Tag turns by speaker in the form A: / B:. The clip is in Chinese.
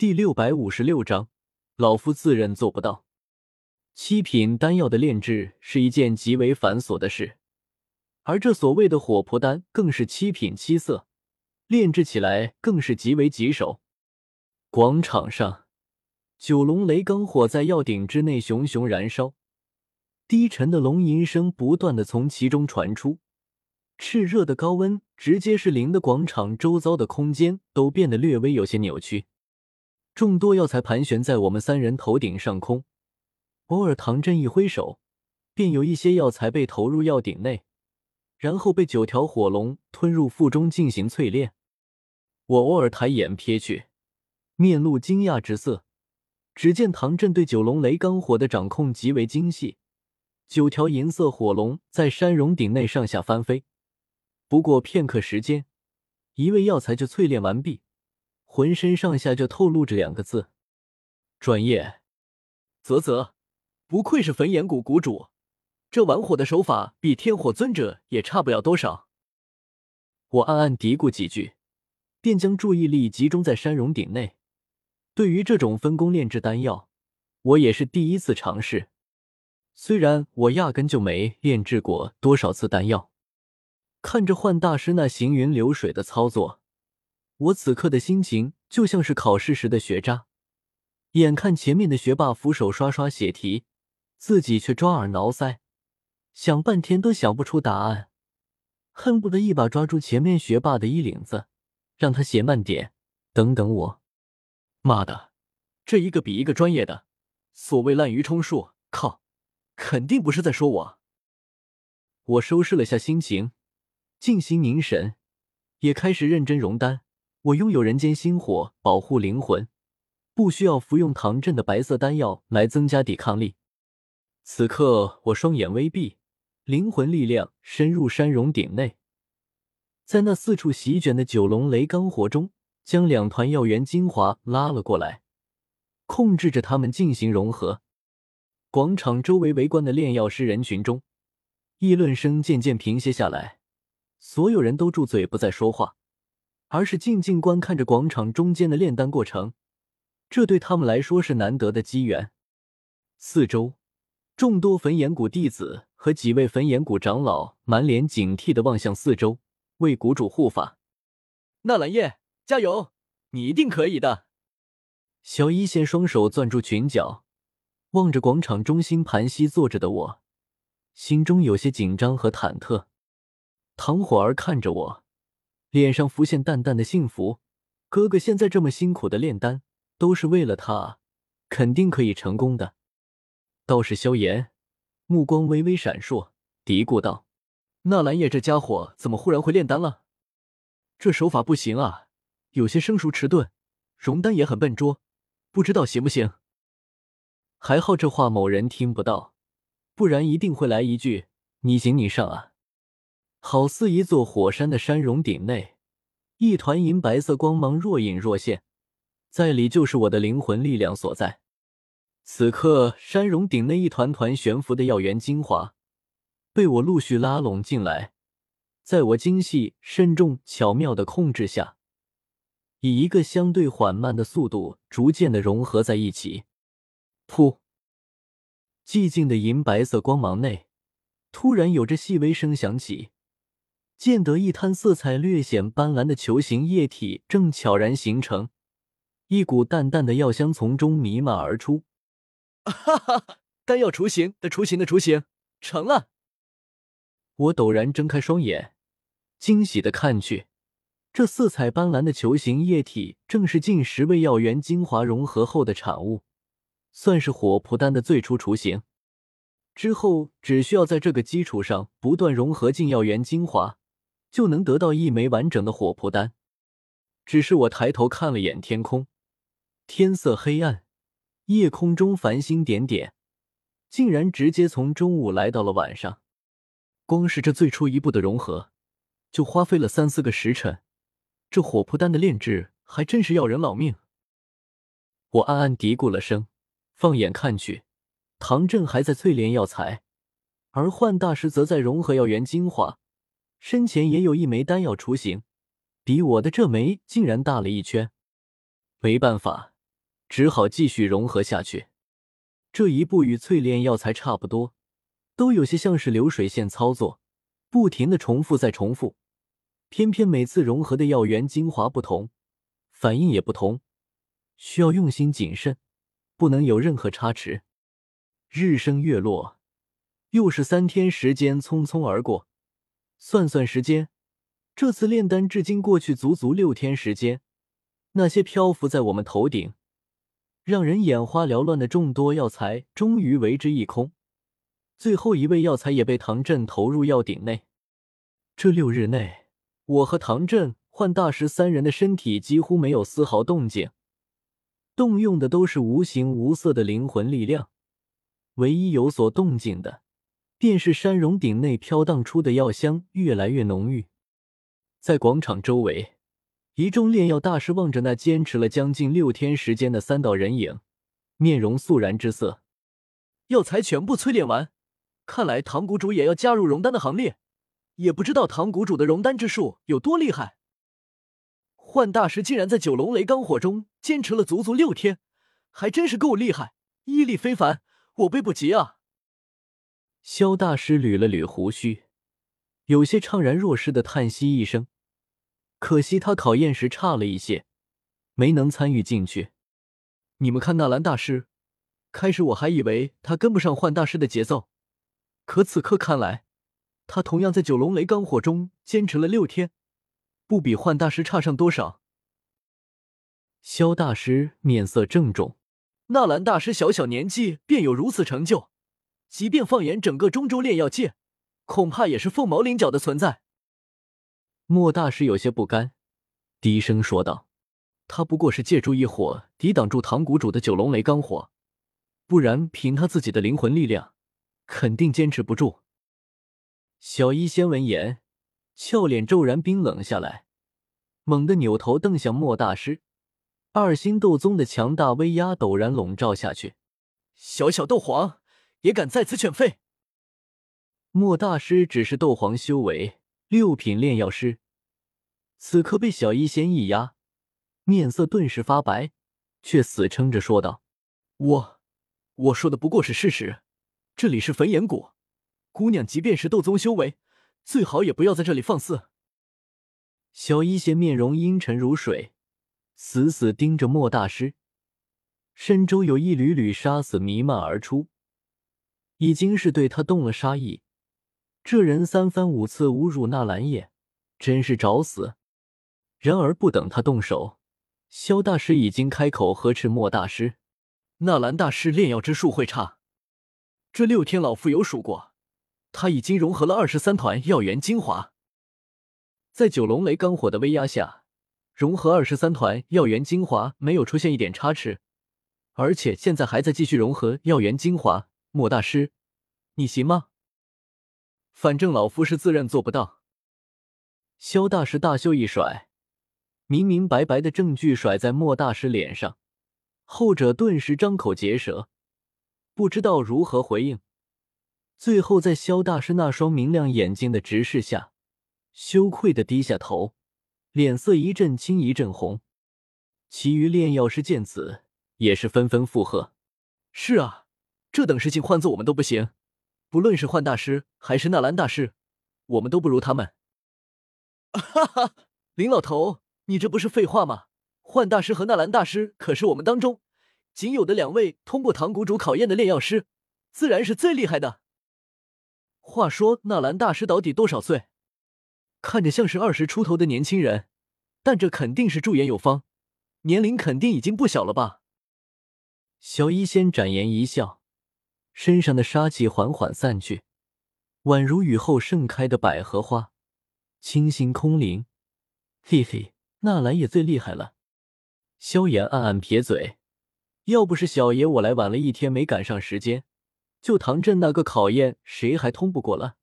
A: 第六百五十六章，老夫自认做不到。七品丹药的炼制是一件极为繁琐的事，而这所谓的火魄丹更是七品七色，炼制起来更是极为棘手。广场上，九龙雷罡火在药鼎之内熊熊燃烧，低沉的龙吟声不断的从其中传出，炽热的高温直接是令的广场周遭的空间都变得略微有些扭曲。众多药材盘旋在我们三人头顶上空。偶尔，唐振一挥手，便有一些药材被投入药鼎内，然后被九条火龙吞入腹中进行淬炼。我偶尔抬眼瞥去，面露惊讶之色。只见唐振对九龙雷罡火的掌控极为精细，九条银色火龙在山溶鼎内上下翻飞。不过片刻时间，一味药材就淬炼完毕，浑身上下就透露着两个字：专业。啧啧。不愧是焚炎谷谷主，这玩火的手法比天火尊者也差不了多少。我暗暗嘀咕几句，便将注意力集中在山溶鼎内。对于这种分工炼制丹药，我也是第一次尝试。虽然我压根就没炼制过多少次丹药，看着幻大师那行云流水的操作，我此刻的心情就像是考试时的学渣，眼看前面的学霸俯首刷刷写题。自己却抓耳挠腮，想半天都想不出答案，恨不得一把抓住前面学霸的衣领子，让他写慢点。等等我，妈的，这一个比一个专业的，所谓滥竽充数，靠，肯定不是在说我。我收拾了下心情，静心凝神，也开始认真熔丹。我拥有人间星火保护灵魂，不需要服用唐镇的白色丹药来增加抵抗力。此刻，我双眼微闭，灵魂力量深入山溶鼎内，在那四处席卷的九龙雷罡火中，将两团药源精华拉了过来，控制着它们进行融合。广场周围围观的炼药师人群中，议论声渐渐平息下来，所有人都住嘴，不再说话，而是静静观看着广场中间的炼丹过程。这对他们来说是难得的机缘。四周。众多焚炎谷弟子和几位焚炎谷长老满脸警惕的望向四周，为谷主护法。纳兰叶，加油，你一定可以的！小一仙双手攥住裙角，望着广场中心盘膝坐着的我，心中有些紧张和忐忑。唐火儿看着我，脸上浮现淡淡的幸福。哥哥现在这么辛苦的炼丹，都是为了他，肯定可以成功的。道士萧炎目光微微闪烁，嘀咕道：“纳兰叶这家伙怎么忽然会炼丹了？这手法不行啊，有些生疏迟钝，熔丹也很笨拙，不知道行不行？”还好这话某人听不到，不然一定会来一句：“你行你上啊！”好似一座火山的山溶顶内，一团银白色光芒若隐若现，在里就是我的灵魂力量所在。此刻，山溶顶内一团团悬浮的药源精华，被我陆续拉拢进来，在我精细、慎重、巧妙的控制下，以一个相对缓慢的速度，逐渐的融合在一起。噗！寂静的银白色光芒内，突然有着细微声响起，见得一滩色彩略显斑斓的球形液体正悄然形成，一股淡淡的药香从中弥漫而出。哈哈，丹药雏形的雏形的雏形成了！我陡然睁开双眼，惊喜的看去，这色彩斑斓的球形液体正是近十味药源精华融合后的产物，算是火蒲丹的最初雏形。之后只需要在这个基础上不断融合进药源精华，就能得到一枚完整的火蒲丹。只是我抬头看了眼天空，天色黑暗。夜空中繁星点点，竟然直接从中午来到了晚上。光是这最初一步的融合，就花费了三四个时辰。这火扑丹的炼制还真是要人老命。我暗暗嘀咕了声，放眼看去，唐振还在淬炼药材，而幻大师则在融合药源精华。身前也有一枚丹药雏形，比我的这枚竟然大了一圈。没办法。只好继续融合下去。这一步与淬炼药材差不多，都有些像是流水线操作，不停的重复再重复。偏偏每次融合的药源精华不同，反应也不同，需要用心谨慎，不能有任何差池。日升月落，又是三天时间匆匆而过。算算时间，这次炼丹至今过去足足六天时间。那些漂浮在我们头顶。让人眼花缭乱的众多药材终于为之一空，最后一味药材也被唐振投入药鼎内。这六日内，我和唐振、幻大师三人的身体几乎没有丝毫动静，动用的都是无形无色的灵魂力量。唯一有所动静的，便是山容鼎内飘荡出的药香越来越浓郁，在广场周围。一众炼药大师望着那坚持了将近六天时间的三道人影，面容肃然之色。药材全部淬炼完，看来唐谷主也要加入熔丹的行列。也不知道唐谷主的熔丹之术有多厉害。幻大师竟然在九龙雷罡火中坚持了足足六天，还真是够厉害，毅力非凡，我辈不及啊！萧大师捋了捋胡须，有些怅然若失的叹息一声。可惜他考验时差了一些，没能参与进去。你们看纳兰大师，开始我还以为他跟不上幻大师的节奏，可此刻看来，他同样在九龙雷罡火中坚持了六天，不比幻大师差上多少。萧大师面色郑重，纳兰大师小小年纪便有如此成就，即便放眼整个中州炼药界，恐怕也是凤毛麟角的存在。莫大师有些不甘，低声说道：“他不过是借助一火抵挡住唐谷主的九龙雷罡火，不然凭他自己的灵魂力量，肯定坚持不住。”小医仙闻言，俏脸骤然冰冷下来，猛地扭头瞪向莫大师。二星斗宗的强大威压陡然笼罩下去，小小斗皇也敢在此犬吠？莫大师只是斗皇修为。六品炼药师，此刻被小医仙一压，面色顿时发白，却死撑着说道：“我，我说的不过是事实。这里是焚炎谷，姑娘即便是斗宗修为，最好也不要在这里放肆。”小医仙面容阴沉如水，死死盯着莫大师，身周有一缕缕杀死弥漫而出，已经是对他动了杀意。这人三番五次侮辱纳兰叶，真是找死！然而不等他动手，萧大师已经开口呵斥莫大师：“纳兰大师炼药之术会差？这六天老夫有数过，他已经融合了二十三团药源精华，在九龙雷罡火的威压下，融合二十三团药源精华没有出现一点差池，而且现在还在继续融合药源精华。莫大师，你行吗？”反正老夫是自认做不到。萧大师大袖一甩，明明白白的证据甩在莫大师脸上，后者顿时张口结舌，不知道如何回应。最后在萧大师那双明亮眼睛的直视下，羞愧的低下头，脸色一阵青一阵红。其余炼药师见此，也是纷纷附和：“是啊，这等事情换做我们都不行。”不论是幻大师还是纳兰大师，我们都不如他们。哈哈，林老头，你这不是废话吗？幻大师和纳兰大师可是我们当中仅有的两位通过唐谷主考验的炼药师，自然是最厉害的。话说纳兰大师到底多少岁？看着像是二十出头的年轻人，但这肯定是驻颜有方，年龄肯定已经不小了吧？小医仙展颜一笑。身上的杀气缓缓散去，宛如雨后盛开的百合花，清新空灵。嘿嘿，纳兰也最厉害了。萧炎暗暗撇嘴，要不是小爷我来晚了一天，没赶上时间，就唐镇那个考验，谁还通不过了？